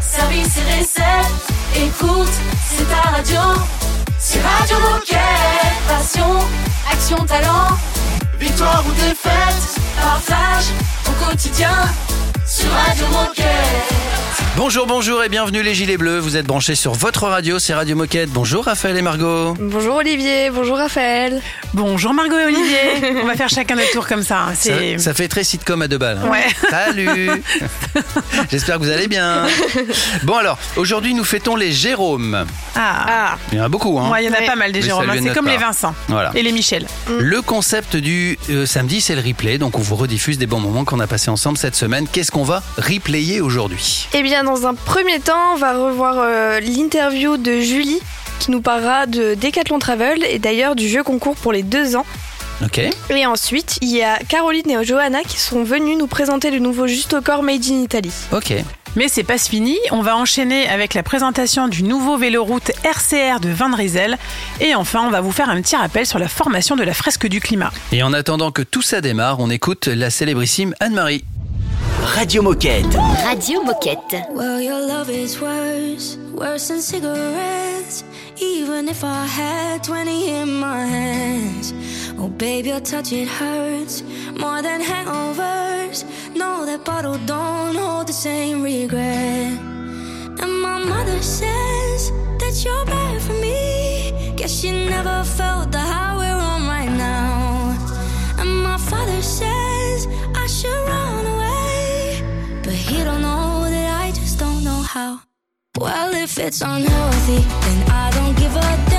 service et recettes. Écoute, c'est ta radio. C'est Radio Moquette. Passion, action, talent. Victoire ou défaite, partage au quotidien sur Radio Moquette. Bonjour, bonjour et bienvenue les Gilets Bleus. Vous êtes branchés sur votre radio, c'est Radio Moquette. Bonjour Raphaël et Margot. Bonjour Olivier, bonjour Raphaël. Bonjour Margot et Olivier. On va faire chacun notre tour comme ça. hein. Ça, fait très sitcom à deux balles. hein. Ouais. Salut J'espère que vous allez bien. Bon alors, aujourd'hui nous fêtons les Jérômes. ah. Il y en a beaucoup. Hein. Ouais, il y en a Ouais. pas mal des Jérômes. C'est comme les Vincent Voilà. et les Michel. Le concept du euh, samedi, c'est le replay. Donc on vous rediffuse des bons moments qu'on a passés ensemble cette semaine. Qu'est-ce qu'on va replayer aujourd'hui Eh bien, dans un premier temps, on va revoir euh, l'interview de Julie qui nous parlera de Decathlon Travel et d'ailleurs du jeu concours pour les deux ans. Ok. Et ensuite, il y a Caroline et Johanna qui sont venues nous présenter le nouveau Juste au corps Made in Italy. Ok. Mais c'est pas fini. On va enchaîner avec la présentation du nouveau véloroute RCR de Van Rysel. Et enfin, on va vous faire un petit rappel sur la formation de la fresque du climat. Et en attendant que tout ça démarre, on écoute la célébrissime Anne-Marie. Radio Moquette. Radio Moquette. Well, your love is worse, worse than cigarettes. Even if I had 20 in my hands. Oh, babe, your touch, it hurts more than hangovers. No, that bottle don't hold the same regret. And my mother says that you're bad for me. Guess she never felt the high we're on right now. And my father says if it's unhealthy, then I don't give a damn.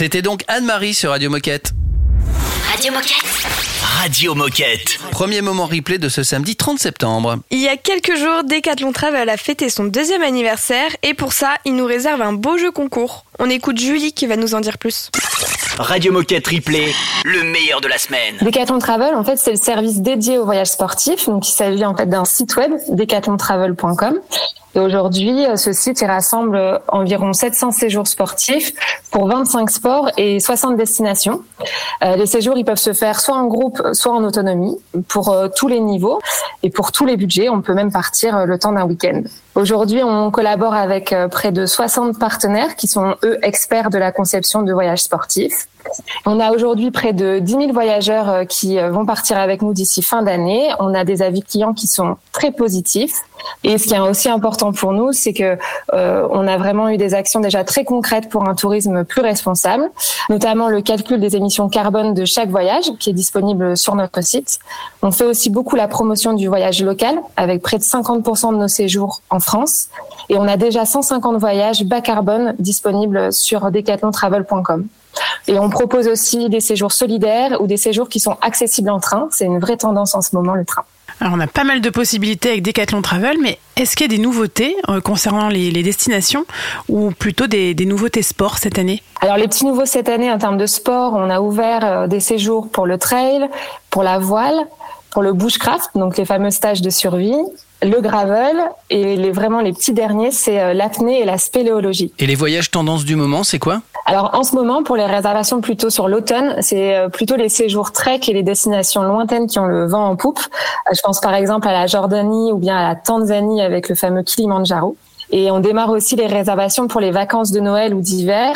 C'était donc Anne-Marie sur Radio Moquette. Radio Moquette. Radio Moquette. Premier moment replay de ce samedi 30 septembre. Il y a quelques jours, Decathlon Travel a fêté son deuxième anniversaire et pour ça, il nous réserve un beau jeu concours. On écoute Julie qui va nous en dire plus. Radio Moquette Replay, le meilleur de la semaine. Decathlon Travel, en fait, c'est le service dédié au voyage sportif. Donc, il s'agit en fait d'un site web, decathlontravel.com. Et aujourd'hui, euh, ce site rassemble euh, environ 700 séjours sportifs pour 25 sports et 60 destinations. Euh, les séjours, ils peuvent se faire soit en groupe, soit en autonomie, pour tous les niveaux et pour tous les budgets. On peut même partir le temps d'un week-end. Aujourd'hui, on collabore avec près de 60 partenaires qui sont, eux, experts de la conception de voyages sportifs. On a aujourd'hui près de 10 000 voyageurs euh, qui euh, vont partir avec nous d'ici fin d'année. On a des avis clients qui sont très positifs. Et ce qui est aussi important pour nous, c'est que euh, on a vraiment eu des actions déjà très concrètes pour un tourisme plus responsable, notamment le calcul des émissions carbone de chaque voyage qui est disponible sur notre site. On fait aussi beaucoup la promotion du voyage local avec près de 50% de nos séjours en France et on a déjà 150 voyages bas carbone disponibles sur decathlontravel.com. Et on propose aussi des séjours solidaires ou des séjours qui sont accessibles en train. C'est une vraie tendance en ce moment, le train. Alors on a pas mal de possibilités avec Decathlon Travel, mais est-ce qu'il y a des nouveautés euh, concernant les, les destinations ou plutôt des, des nouveautés sport cette année? Alors les petits nouveaux cette année en termes de sport, on a ouvert euh, des séjours pour le trail, pour la voile, pour le bushcraft, donc les fameux stages de survie, le gravel et les, vraiment les petits derniers, c'est euh, l'apnée et la spéléologie. Et les voyages tendance du moment, c'est quoi? Alors en ce moment, pour les réservations plutôt sur l'automne, c'est euh, plutôt les séjours trek et les destinations lointaines qui ont le vent en poupe. Euh, Je pense par exemple à la Jordanie ou bien à la Tanzanie avec le fameux Kilimanjaro. Et on démarre aussi les réservations pour les vacances de Noël ou d'hiver.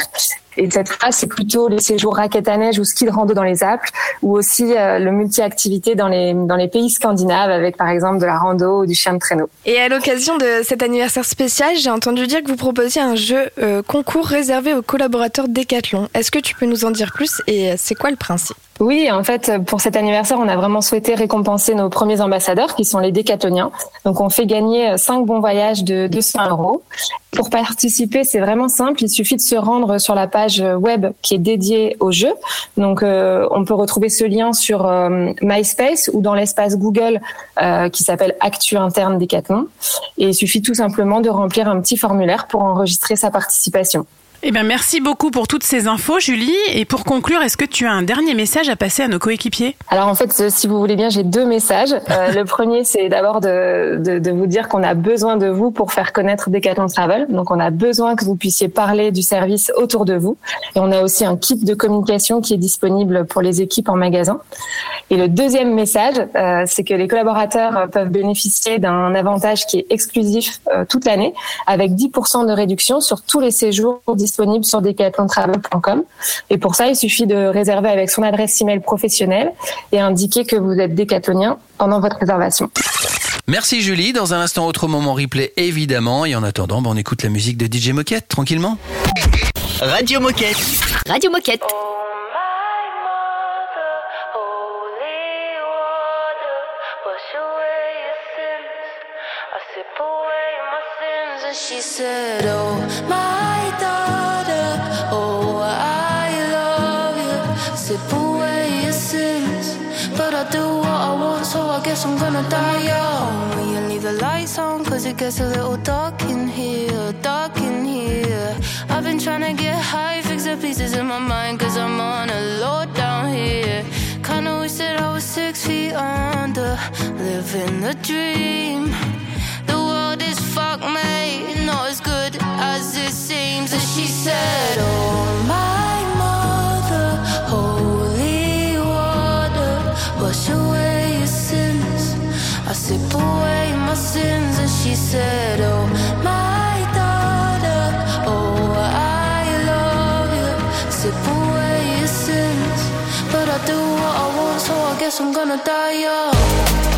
Et cette fois, c'est plutôt les séjours raquettes à neige ou ski de rando dans les Alpes, ou aussi euh, le multi-activité dans les, dans les pays scandinaves avec par exemple de la rando ou du chien de traîneau. Et à l'occasion de cet anniversaire spécial, j'ai entendu dire que vous proposiez un jeu euh, concours réservé aux collaborateurs Decathlon. Est-ce que tu peux nous en dire plus et euh, c'est quoi le principe? Oui, en fait, pour cet anniversaire, on a vraiment souhaité récompenser nos premiers ambassadeurs, qui sont les décathloniens. Donc, on fait gagner 5 bons voyages de 200 euros. Pour participer, c'est vraiment simple. Il suffit de se rendre sur la page web qui est dédiée au jeu. Donc, euh, on peut retrouver ce lien sur euh, MySpace ou dans l'espace Google euh, qui s'appelle Actu interne Décathlon. Et il suffit tout simplement de remplir un petit formulaire pour enregistrer sa participation. Eh bien, merci beaucoup pour toutes ces infos, Julie. Et pour conclure, est-ce que tu as un dernier message à passer à nos coéquipiers? Alors en fait, euh, si vous voulez bien, j'ai deux messages. Euh, le premier, c'est d'abord de, de, de vous dire qu'on a besoin de vous pour faire connaître Decathlon Travel. Donc on a besoin que vous puissiez parler du service autour de vous. Et on a aussi un kit de communication qui est disponible pour les équipes en magasin. Et le deuxième message, euh, c'est que les collaborateurs peuvent bénéficier d'un avantage qui est exclusif euh, toute l'année, avec 10% de réduction sur tous les séjours disponibles sur decathlontravel.com. Et pour ça, il suffit de réserver avec son adresse email professionnelle et indiquer que vous êtes décathlonien pendant votre réservation. Merci Julie. Dans un instant, autre moment replay évidemment. Et en attendant, ben, on écoute la musique de DJ Moquette tranquillement. Radio Moquette. Radio Moquette. She said, Oh, guess I'm gonna die young. Will you leave the lights on? Cause it gets a little dark in here, dark in here. I've been trying to get high, fix the pieces in my mind, cause I'm on a low down here. Kinda wish that I was six feet under, living the dream. The world is fucked, mate, not as good as it seems. And she said, Oh, my sip away my sins, and she said, Oh, my daughter, oh, I love you. Sip away your sins, but I do what I want, so I guess I'm gonna die young.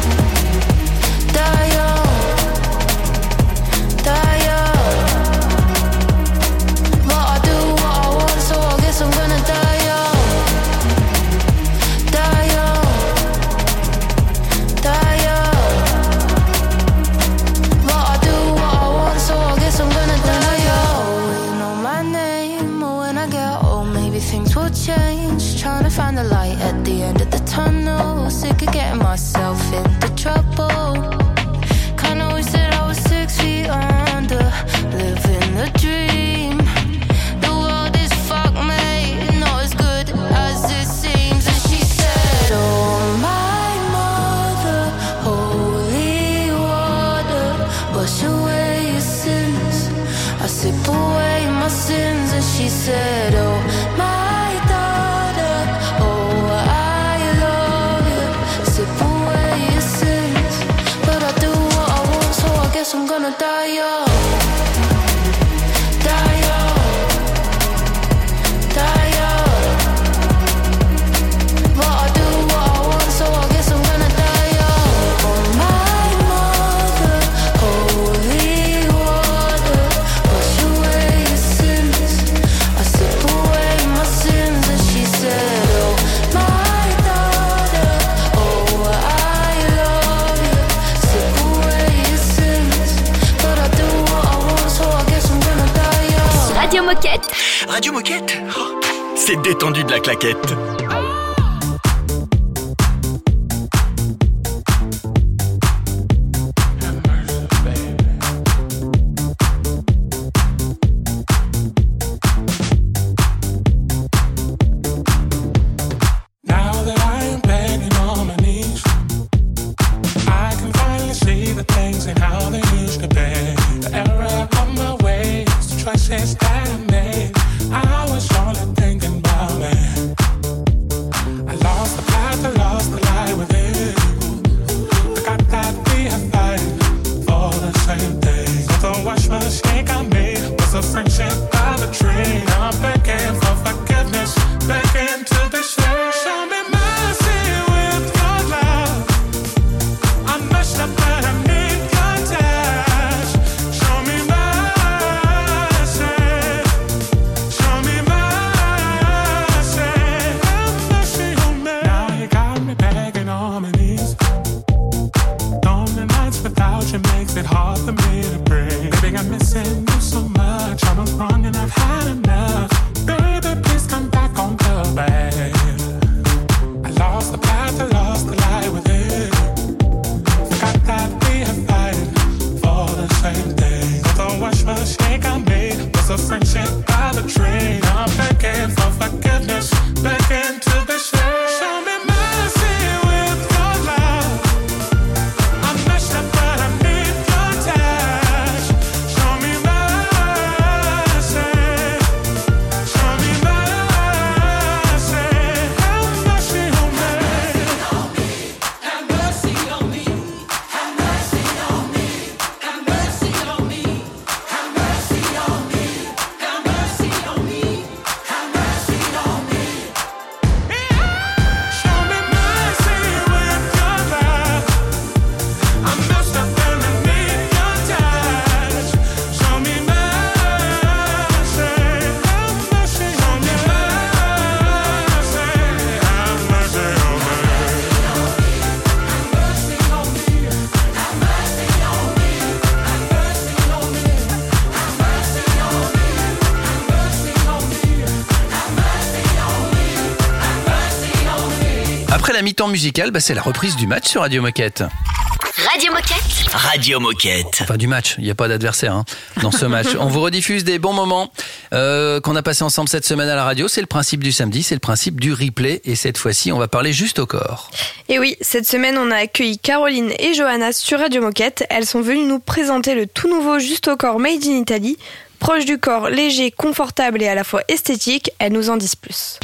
Détendu de la claquette. And I've had enough. Mi-temps musicale, bah, c'est la reprise du match sur Radio Moquette. Radio Moquette. Radio Moquette. Enfin du match, il n'y a pas d'adversaire hein, dans ce match. On vous rediffuse des bons moments euh, qu'on a passés ensemble cette semaine à la radio. C'est le principe du samedi, c'est le principe du replay. Et cette fois-ci, on va parler juste au corps. Et oui, cette semaine, on a accueilli Caroline et Johanna sur Radio Moquette. Elles sont venues nous présenter le tout nouveau Juste au corps Made in Italy. Proche du corps, léger, confortable et à la fois esthétique, elles nous en disent plus.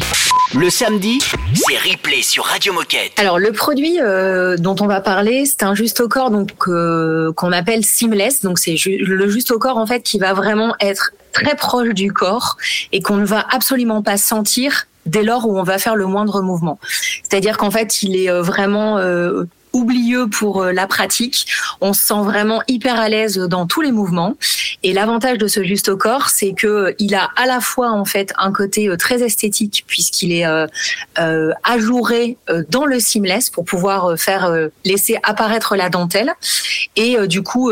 Le samedi, c'est replay sur Radio Moquette. Alors le produit euh, dont on va parler, c'est un juste au corps donc euh, qu'on appelle seamless. Donc c'est le juste au corps en fait qui va vraiment être très proche du corps et qu'on ne va absolument pas sentir dès lors où on va faire le moindre mouvement. C'est-à-dire qu'en fait, il est euh, vraiment euh, oublieux pour euh, la pratique. On se sent vraiment hyper à l'aise dans tous les mouvements. Et l'avantage de ce juste au corps, c'est que il a à la fois en fait un côté euh, très esthétique puisqu'il est euh, euh, ajouré euh, dans le seamless pour pouvoir faire euh, laisser apparaître la dentelle et du coup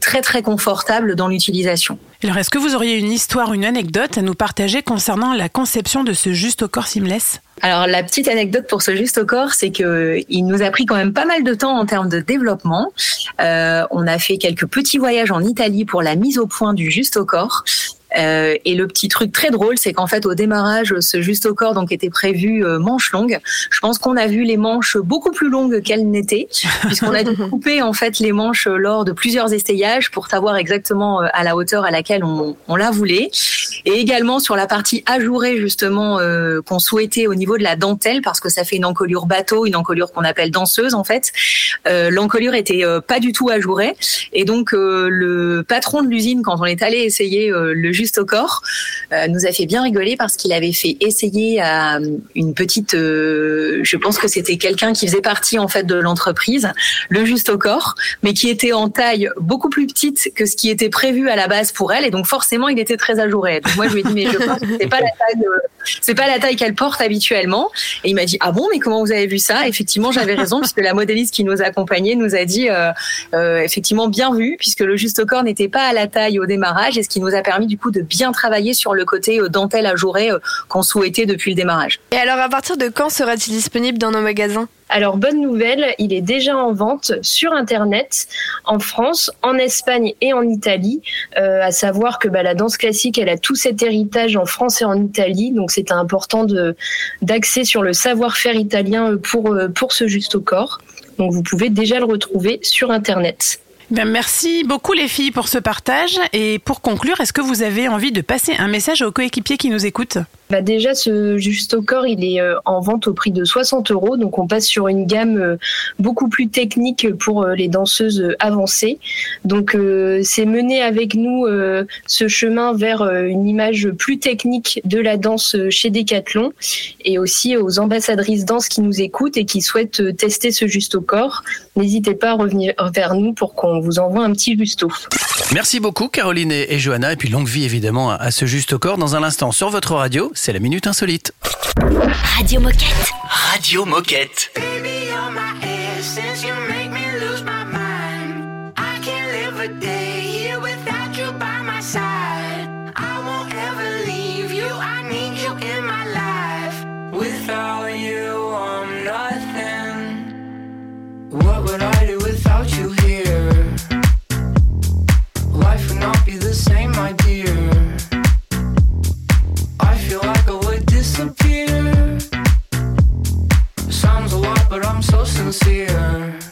très très confortable dans l'utilisation. Alors, est-ce que vous auriez une histoire, une anecdote à nous partager concernant la conception de ce juste au corps seamless? Alors la petite anecdote pour ce juste au corps, c'est que il nous a pris quand même pas mal de temps en termes de développement. Euh, on a fait quelques petits voyages en Italie pour la mise au point du juste au corps. Euh, et le petit truc très drôle, c'est qu'en fait au démarrage, ce juste au corps donc était prévu euh, manches longues. Je pense qu'on a vu les manches beaucoup plus longues qu'elles n'étaient, puisqu'on a dû couper en fait les manches lors de plusieurs essayages pour savoir exactement euh, à la hauteur à laquelle on, on la voulait. Et également sur la partie ajourée justement euh, qu'on souhaitait au niveau de la dentelle, parce que ça fait une encolure bateau, une encolure qu'on appelle danseuse en fait. Euh, L'encolure était euh, pas du tout ajourée, et donc euh, le patron de l'usine, quand on est allé essayer euh, le juste au corps, euh, nous a fait bien rigoler parce qu'il avait fait essayer à euh, une petite, euh, je pense que c'était quelqu'un qui faisait partie en fait de l'entreprise, le juste au corps, mais qui était en taille beaucoup plus petite que ce qui était prévu à la base pour elle, et donc forcément il était très ajouré. Moi je lui ai dit mais je pense que c'est pas la taille, c'est pas la taille qu'elle porte habituellement, et il m'a dit ah bon mais comment vous avez vu ça? Effectivement j'avais raison puisque la modéliste qui nous accompagnait nous a dit effectivement bien vu puisque le juste au corps n'était pas à la taille au démarrage, et ce qui nous a permis du coup de bien travailler sur le côté euh, dentelle ajourée euh, qu'on souhaitait depuis le démarrage. Et alors, à partir de quand sera-t-il disponible dans nos magasins? Alors, bonne nouvelle, il est déjà en vente sur Internet en France, en Espagne et en Italie. Euh, à savoir que bah, la danse classique, elle a tout cet héritage en France et en Italie. Donc, c'était important de d'axer sur le savoir-faire italien pour, pour ce juste au corps. Donc, vous pouvez déjà le retrouver sur Internet. Bien, merci beaucoup les filles pour ce partage. Et pour conclure, est-ce que vous avez envie de passer un message aux coéquipiers qui nous écoutent? Bah déjà, ce juste au corps, il est euh, en vente au prix de 60 euros. Donc, on passe sur une gamme euh, beaucoup plus technique pour euh, les danseuses avancées. Donc, c'est mener avec nous ce chemin vers une image plus technique de la danse chez Decathlon et aussi aux ambassadrices danse qui nous écoutent et qui souhaitent tester ce juste au corps. N'hésitez pas à revenir vers nous pour qu'on vous envoie un petit justo. Merci beaucoup Caroline et Johanna et puis longue vie évidemment à- ce juste corps. Dans un instant sur votre radio, c'est la minute insolite. Radio Moquette. Radio Moquette. Baby, you're my essence. You make me lose my mind. I can't live a day here without you by my side. I won't ever leave you. I need you in my life. Without you, I'm nothing. What would I disappear. Sounds a lot, but I'm so sincere.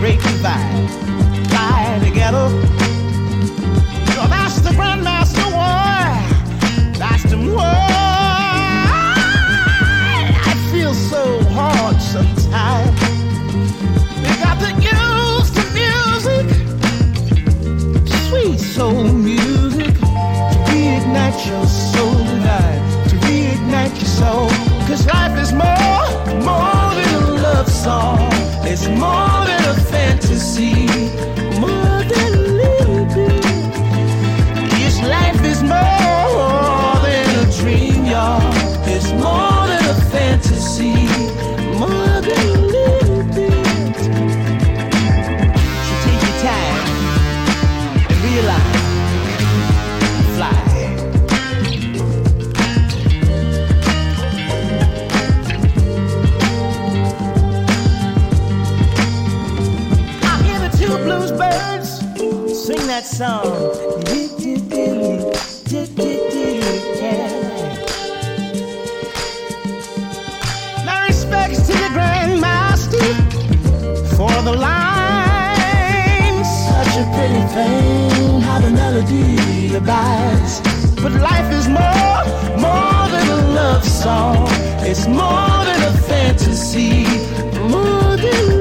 Great divide. Fly together. That's the grandmaster. That's the one. I feel so hard sometimes. We got to use the music, sweet soul music, to reignite your soul tonight, to reignite your soul. Cause life is more, more than a love song. It's more But life is more, more than a love song. It's more than a fantasy, more than.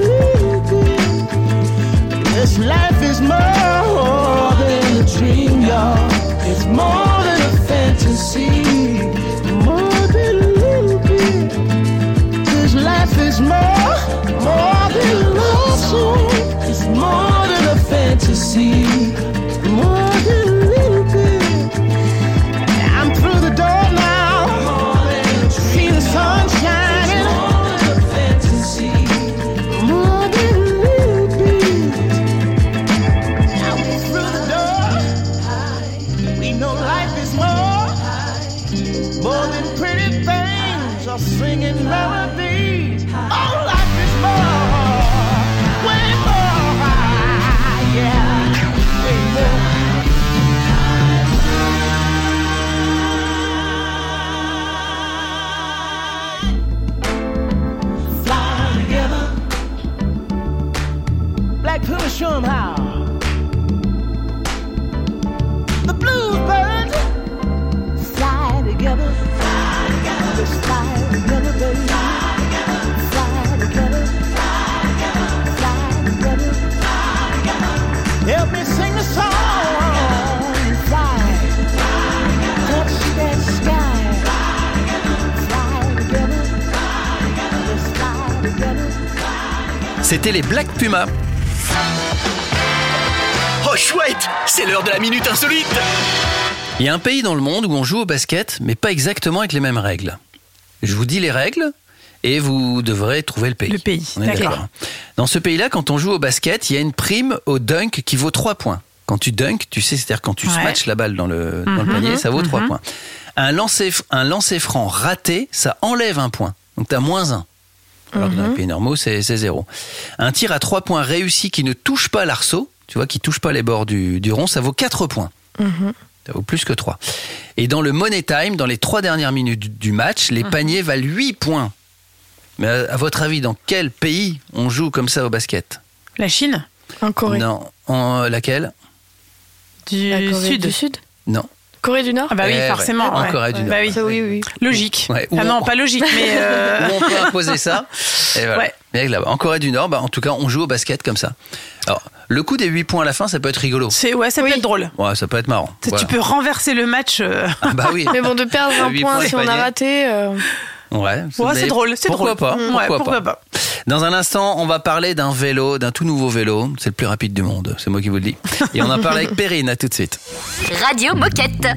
This life is more than a dream, y'all. It's more than a fantasy, more than. This life is more, more than a love song. It's more than a fantasy, C'était les Black Puma. Oh chouette, c'est l'heure de la minute insolite. Il y a un pays dans le monde où on joue au basket, mais pas exactement avec les mêmes règles. Je vous dis les règles et vous devrez trouver le pays. Le pays, d'accord. Dans ce pays-là, quand on joue au basket, il y a une prime au dunk qui vaut 3 points. Quand tu dunk, tu sais, c'est-à-dire quand tu Ouais. smatches la balle dans le, dans le Mhm, panier, ça vaut 3 mhm. points. Un lancer, un lancer franc raté, ça enlève un point. Donc tu as moins 1. Alors que dans les pays normaux, c'est zéro. Un tir à 3 points réussi qui ne touche pas l'arceau, tu vois, qui touche pas les bords du, du rond, ça vaut 4 points. Ça vaut plus que 3. Et dans le Money Time, dans les 3 dernières minutes du- match, les paniers valent 8 points. Mais à, à votre avis, dans quel pays on joue comme ça au basket? La Chine? En Corée. Non. En laquelle? Du La Corée Sud. du Sud? Non. Corée du Nord Ah bah oui, Eh ouais, forcément. en ouais. Corée du Nord. Bah oui. Ça, oui, oui. Logique. Ouais, ah non, on- pas logique, mais euh, Où on peut imposer ça Et voilà. Ouais. Mais là-bas, en Corée du Nord, bah, en tout cas, on joue au basket comme ça. Alors, le coup des 8 points à la fin, ça peut être rigolo. c'est ouais, ça peut être drôle. Ouais, ça peut être marrant. Tu- Voilà. Tu peux renverser le match. euh, Ah bah oui. Mais bon, de perdre un point si on a raté. euh, Ouais, c'est drôle, c'est drôle. Pas, Mm, pourquoi ouais, pas pourquoi pas. Dans un instant, on va parler d'un vélo, d'un tout nouveau vélo. C'est le plus rapide du monde, c'est moi qui vous le dis. Et on en parle avec Perrine, à tout de suite. Radio Moquette.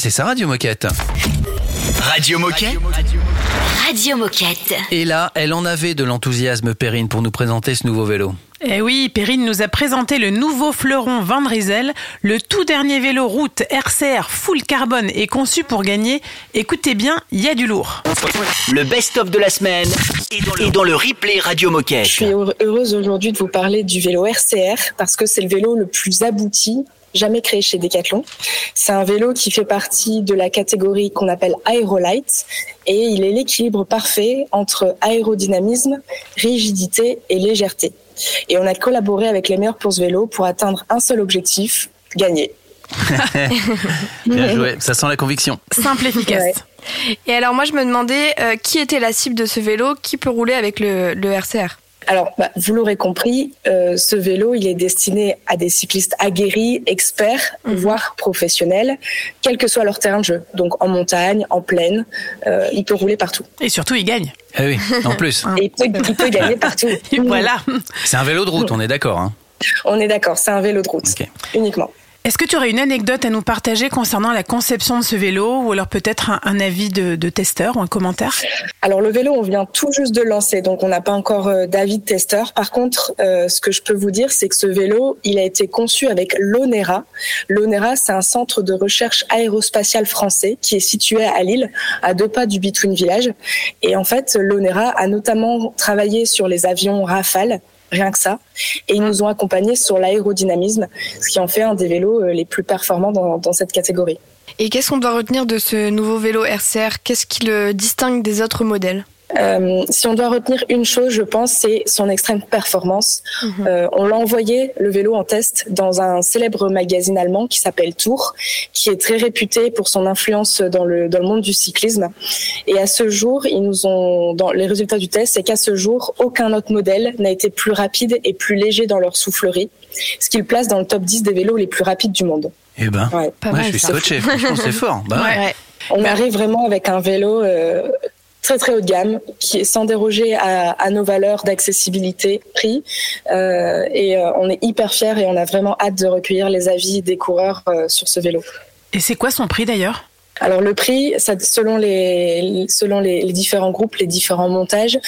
C'est ça Radio Moquette. Radio Moquette. Radio Moquette. Et là, elle en avait de l'enthousiasme, Perrine, pour nous présenter ce nouveau vélo. Eh oui, Perrine nous a présenté le nouveau fleuron Van Rysel, le tout dernier vélo route RCR full carbone et conçu pour gagner. Écoutez bien, il y a du lourd. Le best-of de la semaine est dans le replay Radio Moquette. Je suis heure- heureuse aujourd'hui de vous parler du vélo RCR parce que c'est le vélo le plus abouti jamais créé chez Decathlon. C'est un vélo qui fait partie de la catégorie qu'on appelle Aerolight et il est l'équilibre parfait entre aérodynamisme, rigidité et légèreté. Et on a collaboré avec les meilleurs pour ce vélo pour atteindre un seul objectif, gagner. Bien joué, ça sent la conviction. Simple, efficace. Et alors moi je me demandais euh, qui était la cible de ce vélo, qui peut rouler avec le, le RCR Alors, bah, vous l'aurez compris, euh, ce vélo, il est destiné à des cyclistes aguerris, experts, voire professionnels, quel que soit leur terrain de jeu. Donc en montagne, en plaine, euh, il peut rouler partout. Et surtout, il gagne. Ah oui, en plus. Et il peut, il peut gagner partout. voilà. C'est un vélo de route, on est d'accord. Hein. On est d'accord, c'est un vélo de route, uniquement. Est-ce que tu aurais une anecdote à nous partager concernant la conception de ce vélo ou alors peut-être un, avis de, testeur ou un commentaire? Alors le vélo, on vient tout juste de lancer, donc on n'a pas encore euh, d'avis de testeur. Par contre, euh, ce que je peux vous dire, c'est que ce vélo, il a été conçu avec l'ONERA. L'ONERA, c'est un centre de recherche aérospatiale français qui est situé à Lille, à deux pas du Between Village. Et en fait, l'ONERA a notamment travaillé sur les avions Rafale, rien que ça. Et ils nous ont accompagnés sur l'aérodynamisme, ce qui en fait un des vélos euh, les plus performants dans, dans cette catégorie. Et qu'est-ce qu'on doit retenir de ce nouveau vélo RCR Qu'est-ce qui le distingue des autres modèles? Euh, si on doit retenir une chose, je pense, c'est son extrême performance. Euh, on l'a envoyé, le vélo, en test dans un célèbre magazine allemand qui s'appelle Tour, qui est très réputé pour son influence dans le, dans le monde du cyclisme. Et à ce jour, ils nous ont, dans les résultats du test, c'est qu'à ce jour, aucun autre modèle n'a été plus rapide et plus léger dans leur soufflerie, ce qui le place dans le top 10 des vélos les plus rapides du monde. Eh ben, Ouais. ouais, je suis scotché, franchement, c'est fort. Bah, ouais. On arrive vraiment avec un vélo euh, très très haut de gamme, qui est sans déroger à, à nos valeurs d'accessibilité, prix. Euh, et euh, on est hyper fiers et on a vraiment hâte de recueillir les avis des coureurs euh, sur ce vélo. Et c'est quoi son prix d'ailleurs? Alors le prix, ça, selon les selon les, les différents groupes, les différents montages,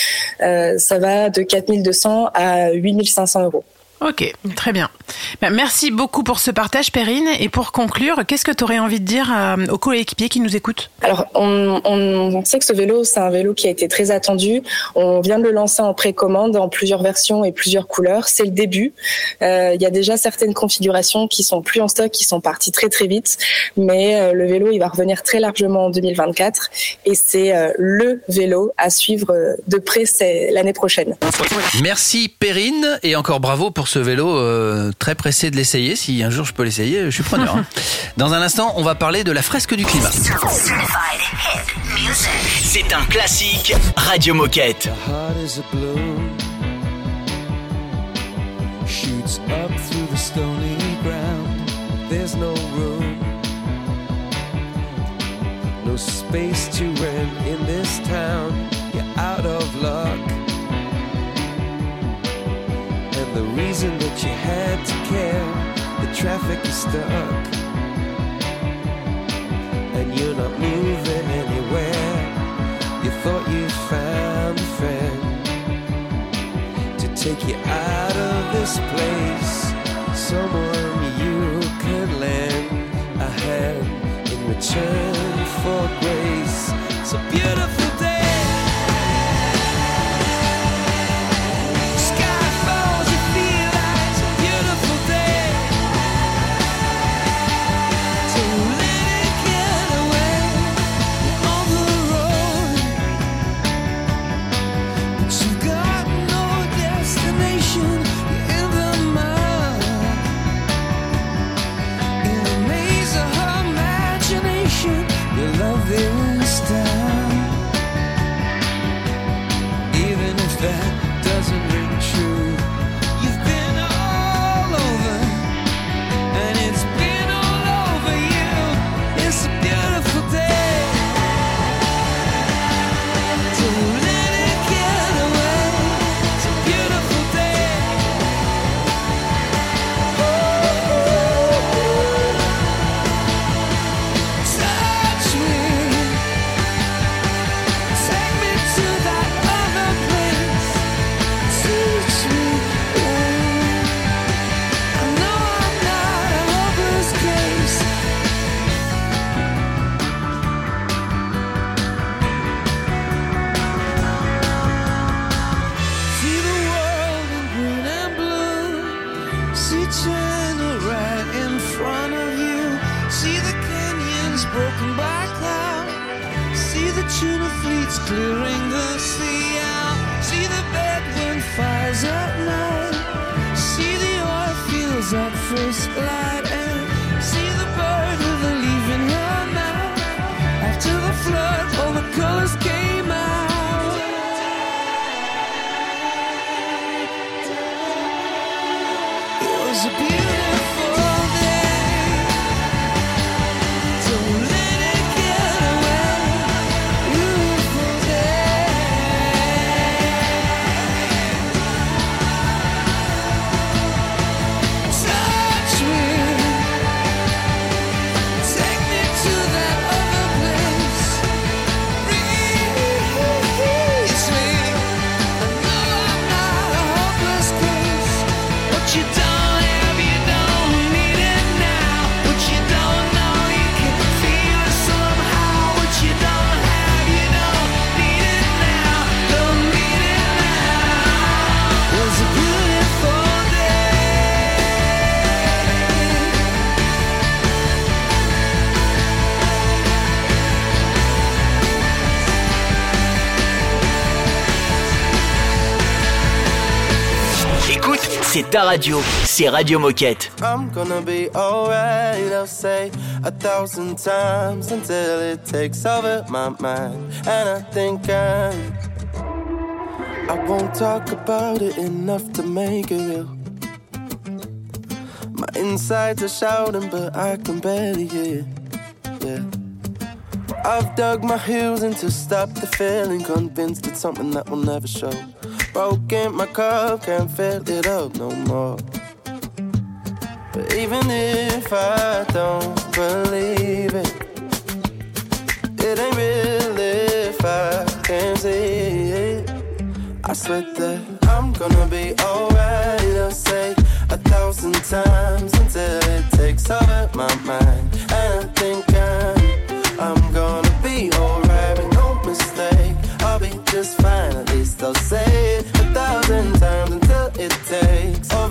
euh, ça va de 4200 à 8500 euros. Ok, très bien. Ben, merci beaucoup pour ce partage, Perrine. Et pour conclure, qu'est-ce que tu aurais envie de dire euh, aux coéquipiers qui nous écoutent? Alors, on, on, on sait que ce vélo, c'est un vélo qui a été très attendu. On vient de le lancer en précommande en plusieurs versions et plusieurs couleurs. C'est le début. Euh, Il y a déjà certaines configurations qui sont plus en stock, qui sont parties très très vite. Mais euh, le vélo, il va revenir très largement en 2024. Et c'est euh, le vélo à suivre de près l'année prochaine. Merci Perrine et encore bravo pour ce vélo euh, très pressé de l'essayer. Si un jour je peux l'essayer, je suis preneur. hein. Dans un instant, on va parler de la fresque du climat. C'est un classique Radio Moquette. heart is a balloon shoots up through the stony ground there's no room no space to rent in this town you're out of luck the reason that you had to care the traffic is stuck and you're not moving anywhere you thought you found a friend to take you out of this place. Someone you could lend a hand in return for grace. A beautiful understand, even if that. Ta radio, c'est Radio Moquette. I'm gonna be alright, I'll say a thousand times until it takes over my mind. And I think I, I won't talk about it enough to make it real. My insides are shouting, but I can barely hear. Yeah. I've dug my heels in to stop the feeling, convinced it's something that will never show. Broken my cup, can't fill it up no more. But even if I don't believe it, It ain't real if I can't see it. I swear that I'm gonna be alright. I'll say a thousand times until it takes over my mind. And I think I'm, I'm gonna be alright, but no mistake. I'll be just fine, at least I'll say mistakes.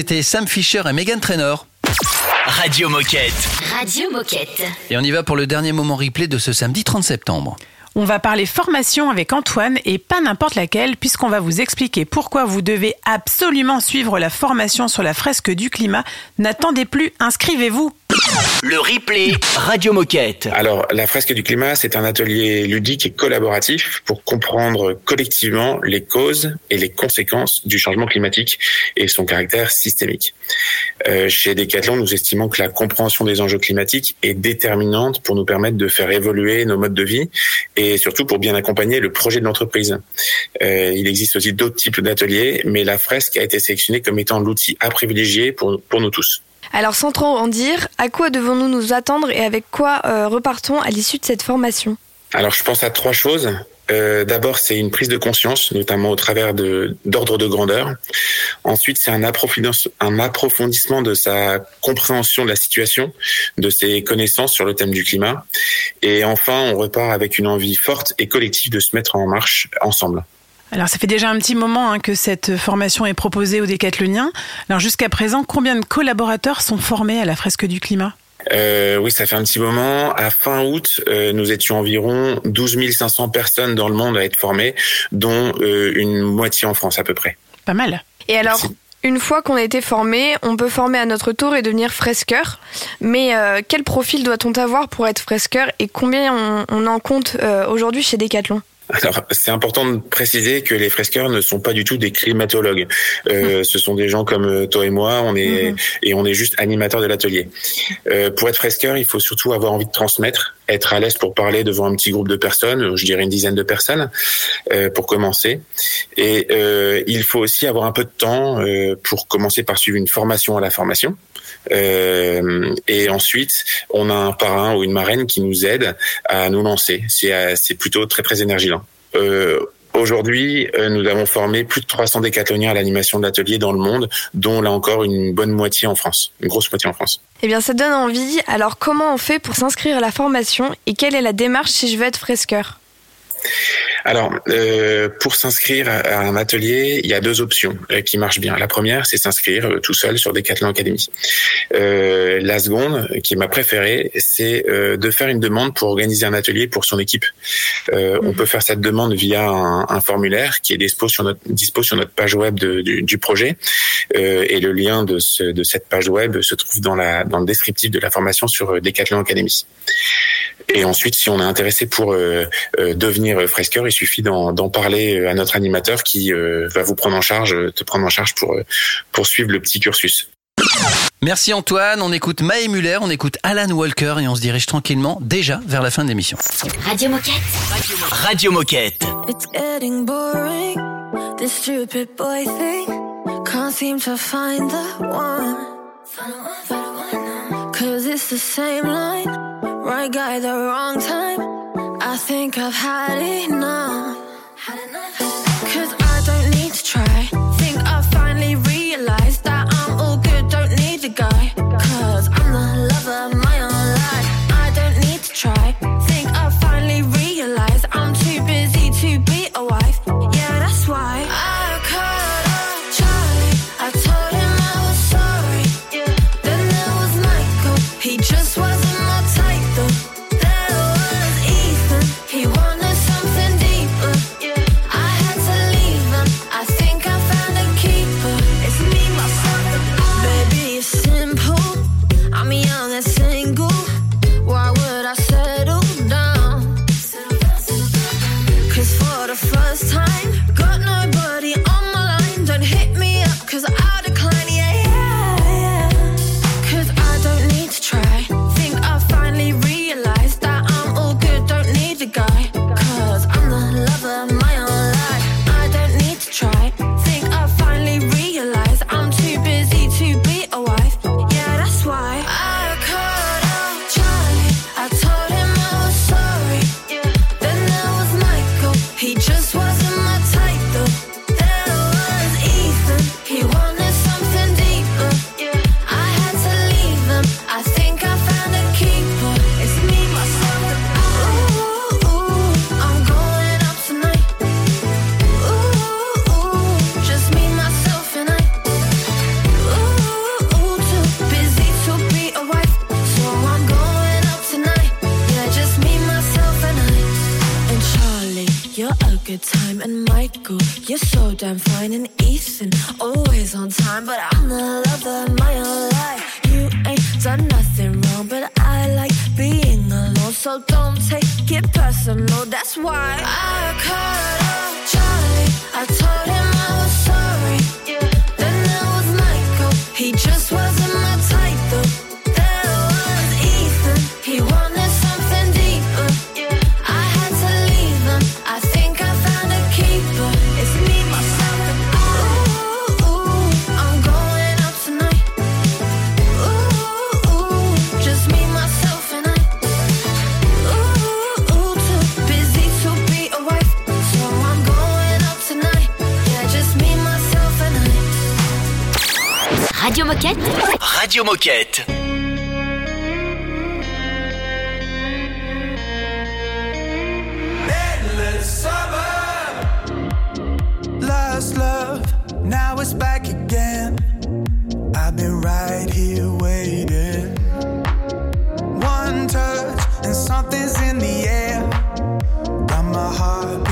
C'était Sam Fisher et Megan Trainor. Radio Moquette. Radio Moquette. Et on y va pour le dernier moment replay de ce samedi 30 septembre. On va parler formation avec Antoine et pas n'importe laquelle puisqu'on va vous expliquer pourquoi vous devez absolument suivre la formation sur la fresque du climat. N'attendez plus, inscrivez-vous. Le replay Radio Moquette. Alors, la fresque du climat, c'est un atelier ludique et collaboratif pour comprendre collectivement les causes et les conséquences du changement climatique et son caractère systémique. Euh, chez Decathlon, nous estimons que la compréhension des enjeux climatiques est déterminante pour nous permettre de faire évoluer nos modes de vie et surtout pour bien accompagner le projet de l'entreprise. Euh, il existe aussi d'autres types d'ateliers, mais la fresque a été sélectionnée comme étant l'outil à privilégier pour, pour nous tous. Alors sans trop en dire, à quoi devons-nous nous attendre et avec quoi euh, repartons à l'issue de cette formation? Alors, je pense à trois choses. Euh, D'abord, c'est une prise de conscience, notamment au travers d'ordre de grandeur. Ensuite, c'est un approfondissement de sa compréhension de la situation, de ses connaissances sur le thème du climat. Et enfin, on repart avec une envie forte et collective de se mettre en marche ensemble. Alors ça fait déjà un petit moment hein, que cette formation est proposée aux décathloniens. Alors jusqu'à présent, combien de collaborateurs sont formés à la fresque du climat? Euh, oui, ça fait un petit moment. À fin août, euh, nous étions environ 12 500 personnes dans le monde à être formées, dont euh, une moitié en France à peu près. Pas mal. Et alors, une fois qu'on a été formé, on peut former à notre tour et devenir fresqueur. Mais euh, quel profil doit-on avoir pour être fresqueur et combien on, on en compte euh, aujourd'hui chez Decathlon? Alors, c'est important de préciser que les fresqueurs ne sont pas du tout des climatologues. Euh, ce sont des gens comme euh, toi et moi, on est Mhm. et on est juste animateurs de l'atelier. Euh, pour être fresqueur, il faut surtout avoir envie de transmettre, être à l'aise pour parler devant un petit groupe de personnes, je dirais une dizaine de personnes, euh, pour commencer. Et euh, il faut aussi avoir un peu de temps euh, pour commencer par suivre une formation à la formation. Euh, et ensuite, on a un parrain ou une marraine qui nous aide à nous lancer. C'est euh, plutôt très très énergisant. Euh, Aujourd'hui, nous avons formé plus de 300 décathloniens à l'animation de l'atelier dans le monde, dont là encore une bonne moitié en France, une grosse moitié en France. Eh bien, ça donne envie. Alors, comment on fait pour s'inscrire à la formation et quelle est la démarche si je veux être fresqueur alors, euh, pour s'inscrire à un atelier, il y a deux options euh, qui marchent bien. La première, c'est s'inscrire euh, tout seul sur Decathlon Academy. la seconde, qui est ma préférée, c'est de faire une demande pour organiser un atelier pour son équipe. Mhm. On peut faire cette demande via un, formulaire qui est dispo sur notre, page web du, projet. et le lien de, cette page web se trouve dans, dans le descriptif de la formation sur Decathlon Academy. Et ensuite, si on est intéressé pour euh, euh, devenir fresqueur, il suffit d'en parler euh, à notre animateur qui euh, va vous prendre en charge, euh, te prendre en charge pour euh, poursuivre le petit cursus. Merci Antoine, on écoute Maë Muller, on écoute Alan Walker et on se dirige tranquillement déjà vers la fin de l'émission. Radio Moquette. Radio Moquette. It's getting boring, this stupid boy thing. Can't seem to find the one. Cause it's the same line. Right guy, the wrong time. I think I've had enough. Cause moquette. Midland. Lost love, now it's back again. I've been right here waiting. One touch, and something's in the air. Got my heart.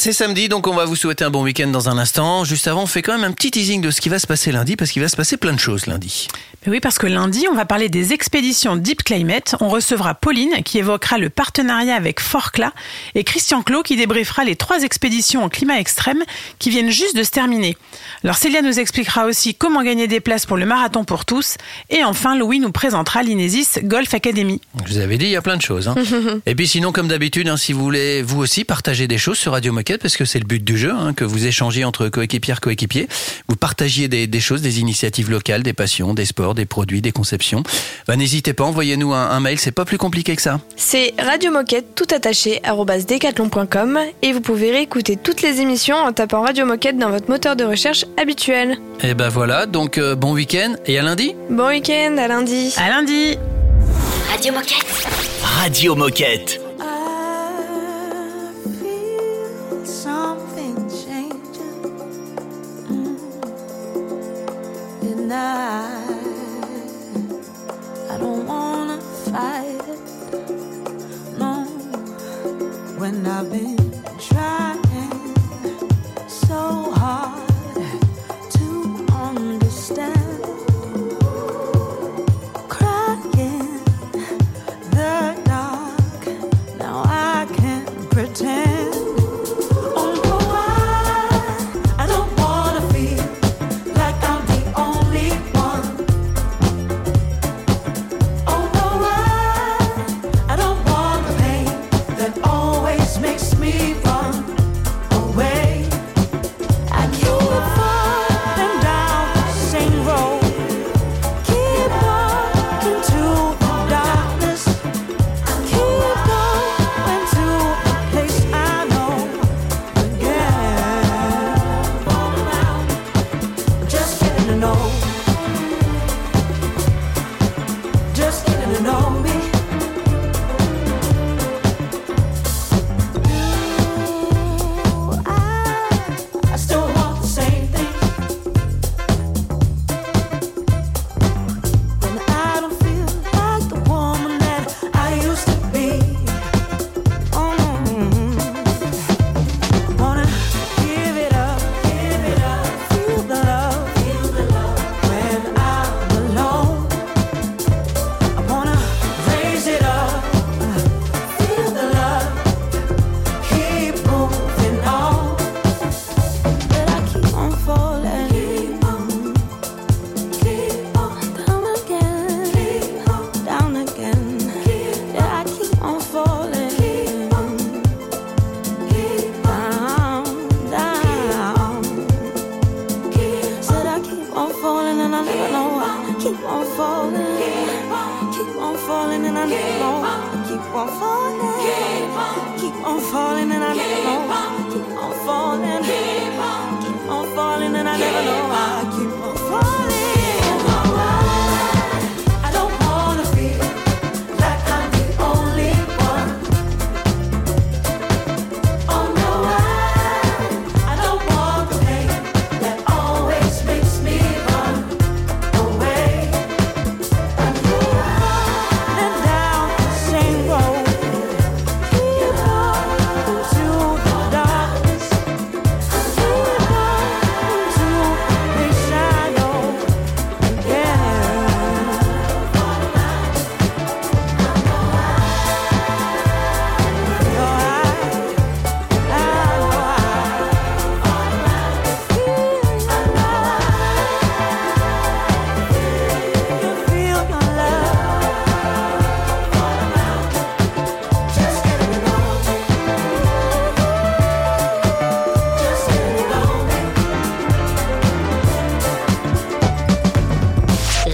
C'est samedi, donc on va vous souhaiter un bon week-end dans un instant. Juste avant, on fait quand même un petit teasing de ce qui va se passer lundi, parce qu'il va se passer plein de choses lundi. Mais oui, parce que lundi, on va parler des expéditions Deep Climate. On recevra Pauline qui évoquera le partenariat avec Forclaz et Christian Clot qui débriefera les trois expéditions en climat extrême qui viennent juste de se terminer. Alors Célia nous expliquera aussi comment gagner des places pour le marathon pour tous. Et enfin, Louis nous présentera l'Inesis Golf Academy. Je vous avais dit, il y a plein de choses. hein. Et puis sinon, comme d'habitude, hein, si vous voulez vous aussi partager des choses sur Radio Moquette, parce que c'est le but du jeu, hein, que vous échangiez entre coéquipiers coéquipiers, vous partagiez des, des choses, des initiatives locales, des passions, des sports, des produits, des conceptions. Bah, N'hésitez pas, envoyez-nous un, un mail, c'est pas plus compliqué que ça. C'est Radio Moquette tout attaché decathlon.com et vous pouvez réécouter toutes les émissions en tapant Radio Moquette dans votre moteur de recherche habituel. Et ben voilà, donc euh, bon week-end et à lundi. Bon week-end, à lundi. À lundi. Radio Moquette. Radio Moquette. When I've been trying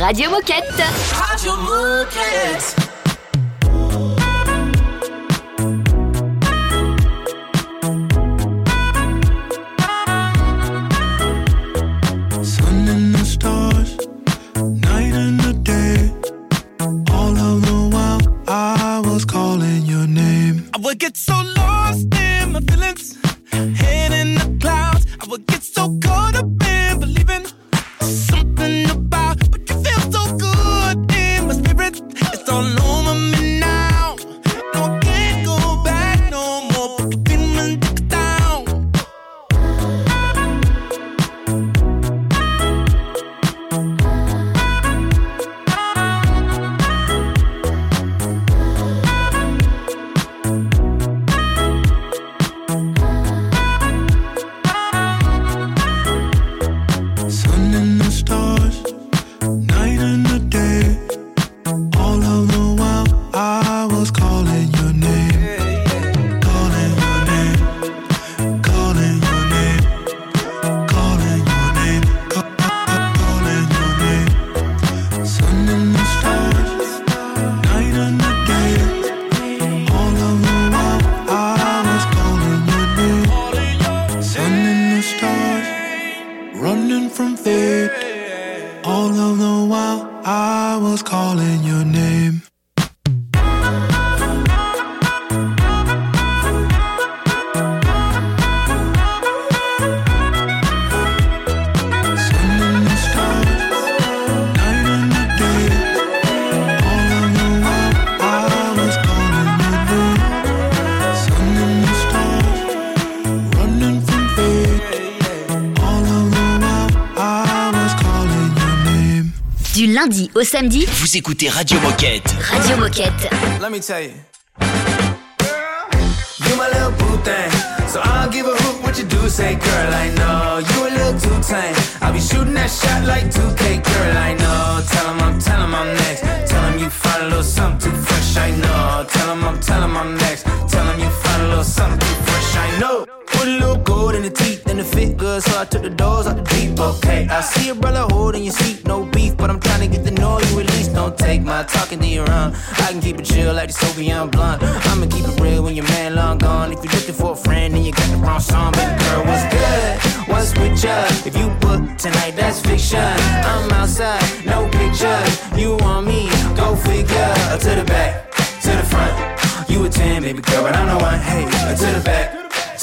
Radio Moquette. Lundi au samedi, Vous écoutez Radio Moquette. Radio Moquette. Let me tell you. You my little boo thing. So I'll give a hoot what you do say, girl. I know you a little too tame. I'll be shooting that shot like 2K, girl. I know. Tell him I'm, tell him I'm next. Tell him you find a little something too fresh. I know. Tell him I'm, tell him I'm next. Tell him you find a little something too fresh. I know. Put a little in the teeth and the fit good, so I took the doors out the deep. Okay, I see a brother holding your seat, no beef, but I'm trying to get the know you at least. Don't take my talking to your own. I can keep it chill like the Soviet blunt. I'ma keep it real when your man long gone. If you're looking for a friend and you got the wrong song, baby girl, what's good? What's with ya? If you book tonight, that's fiction. I'm outside, no pictures. You want me? Go figure. To the back, to the front. You a 10, baby girl, but I'm the one. Hey, to the back,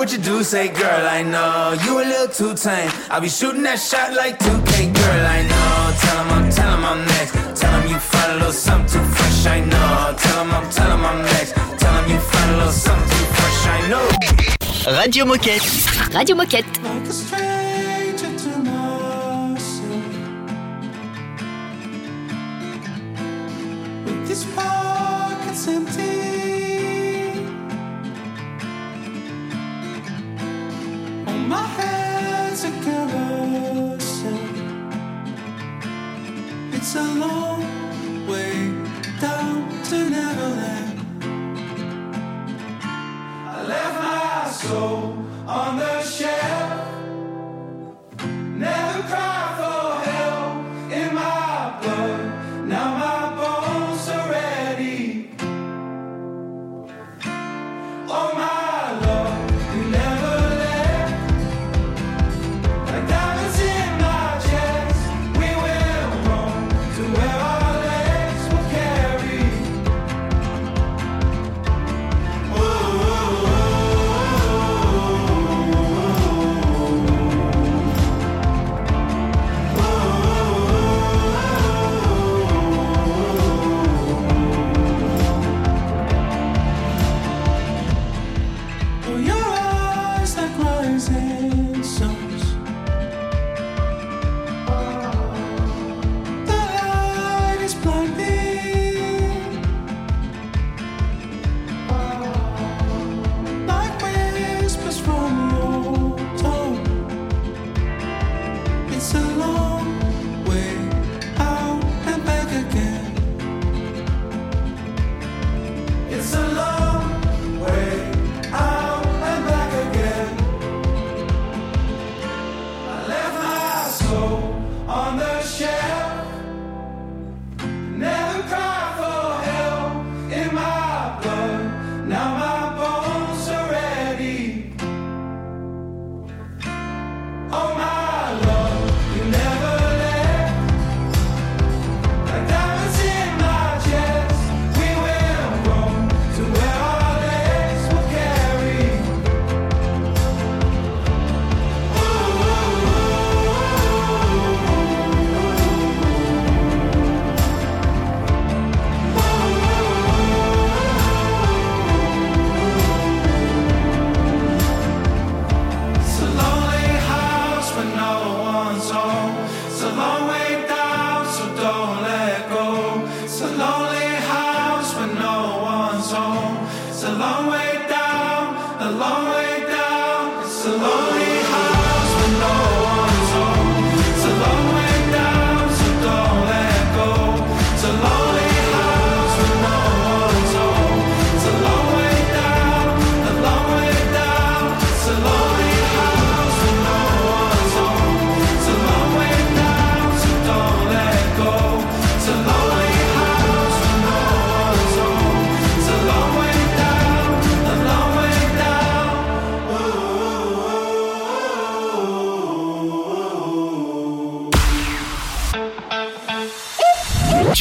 what you do say, girl. I know you a little too tame. I'll be shooting that shot like 2K, girl. I know. Tell him I'm, tell him I'm next. Tell him you find a little something too fresh. I know. Tell him I'm, tell him I'm next. Tell him you find a little something too fresh. I know. Radio Moquette. Radio Moquette.